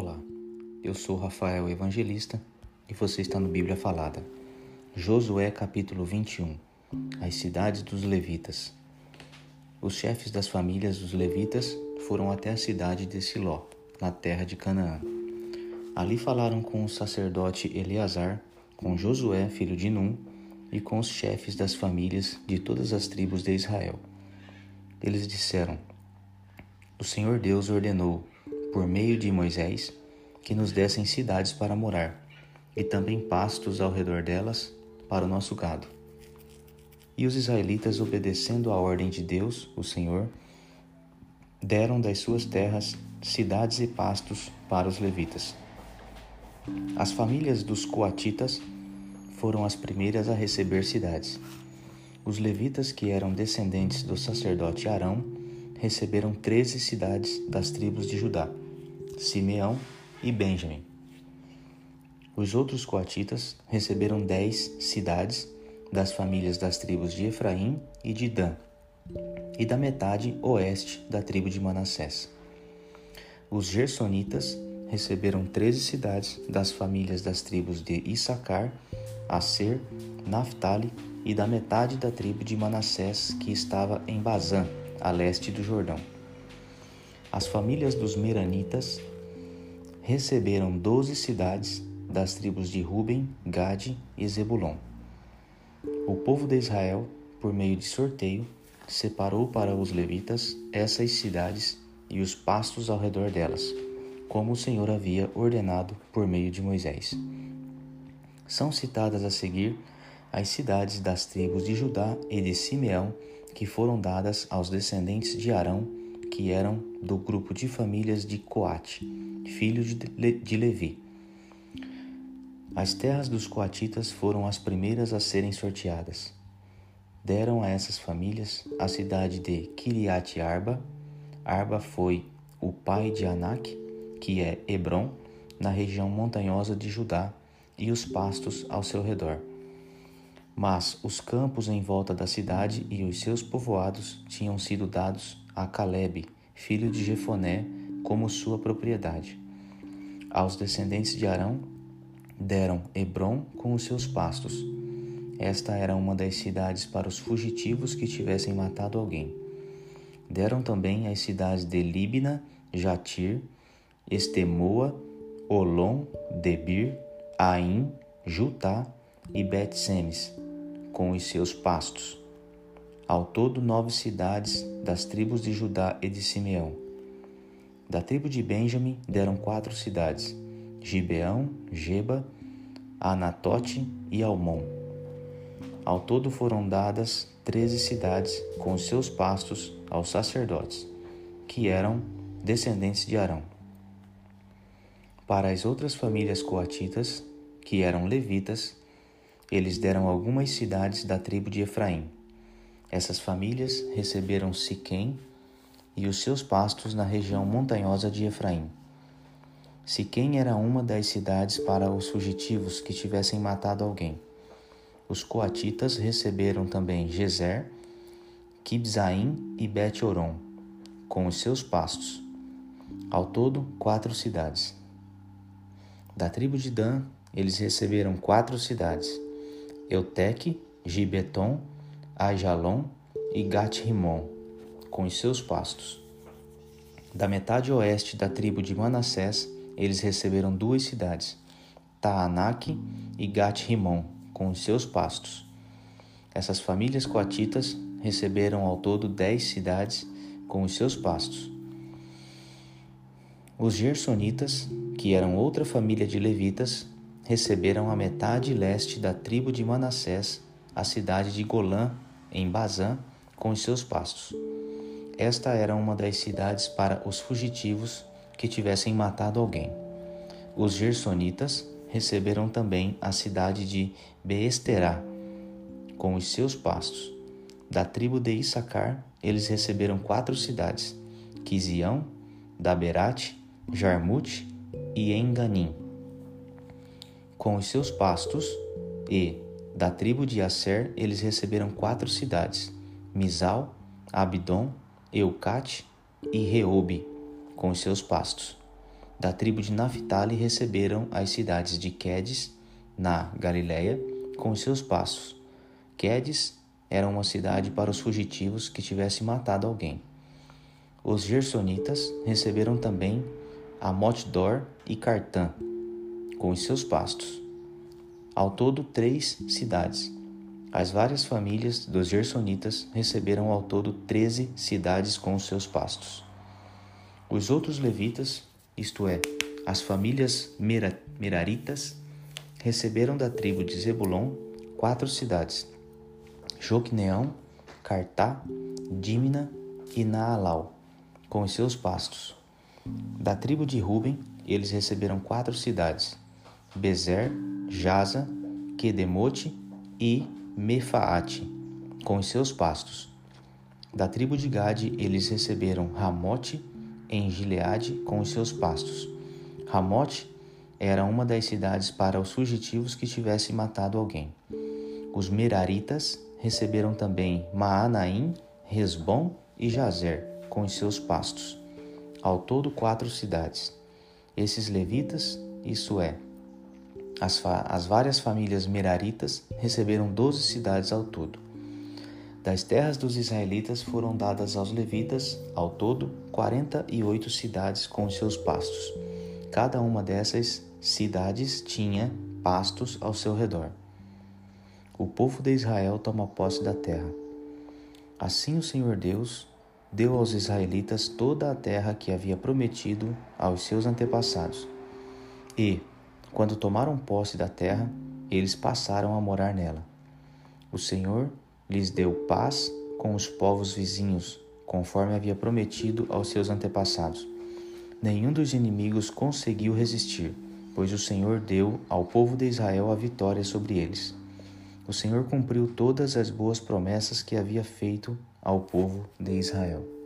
Olá, eu sou Rafael Evangelista e você está no Bíblia Falada. Josué capítulo 21 As cidades dos Levitas. Os chefes das famílias dos Levitas foram até a cidade de Siló, na terra de Canaã. Ali falaram com o sacerdote Eleazar, com Josué, filho de Num, e com os chefes das famílias de todas as tribos de Israel. Eles disseram: O Senhor Deus ordenou por meio de Moisés, que nos dessem cidades para morar, e também pastos ao redor delas para o nosso gado. E os israelitas, obedecendo à ordem de Deus, o Senhor, deram das suas terras cidades e pastos para os levitas. As famílias dos coatitas foram as primeiras a receber cidades. Os levitas, que eram descendentes do sacerdote Arão, receberam treze cidades das tribos de Judá, Simeão e Benjamim. Os outros coatitas receberam dez cidades das famílias das tribos de Efraim e de Dan, e da metade oeste da tribo de Manassés. Os gersonitas receberam treze cidades das famílias das tribos de Issacar, Aser, Naphtali e da metade da tribo de Manassés que estava em Bazã, a leste do Jordão. As famílias dos Meranitas receberam doze cidades das tribos de Ruben, Gade e Zebulon. O povo de Israel, por meio de sorteio, separou para os levitas essas cidades e os pastos ao redor delas, como o Senhor havia ordenado por meio de Moisés. São citadas a seguir as cidades das tribos de Judá e de Simeão que foram dadas aos descendentes de Arão, que eram do grupo de famílias de Coate, filho de Levi. As terras dos coatitas foram as primeiras a serem sorteadas. Deram a essas famílias a cidade de Kiriat Arba. Arba foi o pai de Anak, que é Hebron, na região montanhosa de Judá, e os pastos ao seu redor. Mas os campos em volta da cidade e os seus povoados tinham sido dados a Caleb, filho de Jefoné, como sua propriedade. Aos descendentes de Arão deram Hebron com os seus pastos. Esta era uma das cidades para os fugitivos que tivessem matado alguém. Deram também as cidades de Libna, Jatir, Estemoa, Olom, Debir, Aim, Jutá e Bet-Semes, com os seus pastos. Ao todo, nove cidades das tribos de Judá e de Simeão. Da tribo de Benjamim deram quatro cidades: Gibeão, Geba, Anatote e Almon. Ao todo foram dadas treze cidades com seus pastos aos sacerdotes, que eram descendentes de Arão. Para as outras famílias coatitas, que eram levitas, eles deram algumas cidades da tribo de Efraim. Essas famílias receberam Siquém e os seus pastos na região montanhosa de Efraim. Siquém era uma das cidades para os fugitivos que tivessem matado alguém. Os coatitas receberam também Gezer, Kibzaim e Bet-Oron, com os seus pastos. Ao todo, quatro cidades. Da tribo de Dan, eles receberam quatro cidades: Eutec, Gibeton, Ajalon e Gat-Rimon, com os seus pastos. Da metade oeste da tribo de Manassés, eles receberam duas cidades, Taanak e Gat-Rimon, com os seus pastos. Essas famílias coatitas receberam ao todo dez cidades com os seus pastos. Os gersonitas, que eram outra família de levitas, receberam a metade leste da tribo de Manassés, a cidade de Golã, em Bazã, com os seus pastos. Esta era uma das cidades para os fugitivos que tivessem matado alguém. Os gersonitas receberam também a cidade de Beesterá, com os seus pastos. Da tribo de Issacar, eles receberam quatro cidades: Quizião, Daberate, Jarmute e Enganim com os seus pastos, e, da tribo de Asser, eles receberam quatro cidades: Misal, Abdon, Eucate e Reobe, com os seus pastos. da tribo de Naphtali receberam as cidades de Quedes, na Galiléia, com os seus passos. Quedes era uma cidade para os fugitivos que tivesse matado alguém. Os gersonitas receberam também Amotdor e Cartã, com os seus pastos. Ao todo, três cidades. As várias famílias dos gersonitas receberam ao todo treze cidades com os seus pastos. Os outros levitas, isto é, as famílias meraritas, receberam da tribo de Zebulon quatro cidades: Joqueneão, Cartá, Dímina e Naalau com os seus pastos. Da tribo de Ruben, eles receberam quatro cidades: Bezer, Jaza, Quedemote e Mefaate, com os seus pastos. Da tribo de Gade, eles receberam Ramote em Gileade com os seus pastos. Ramote era uma das cidades para os fugitivos que tivessem matado alguém. Os Meraritas receberam também Maanaim, Resbom e Jazer com os seus pastos. Ao todo, quatro cidades. Esses levitas, isso é, as, as várias famílias meraritas, receberam doze cidades ao todo. Das terras dos israelitas foram dadas aos levitas, ao todo, quarenta e oito cidades com seus pastos. Cada uma dessas cidades tinha pastos ao seu redor. O povo de Israel toma posse da terra. Assim o Senhor Deus deu aos israelitas toda a terra que havia prometido aos seus antepassados. E, quando tomaram posse da terra, eles passaram a morar nela. O Senhor lhes deu paz com os povos vizinhos, conforme havia prometido aos seus antepassados. Nenhum dos inimigos conseguiu resistir, pois o Senhor deu ao povo de Israel a vitória sobre eles. O Senhor cumpriu todas as boas promessas que havia feito ao povo de Israel.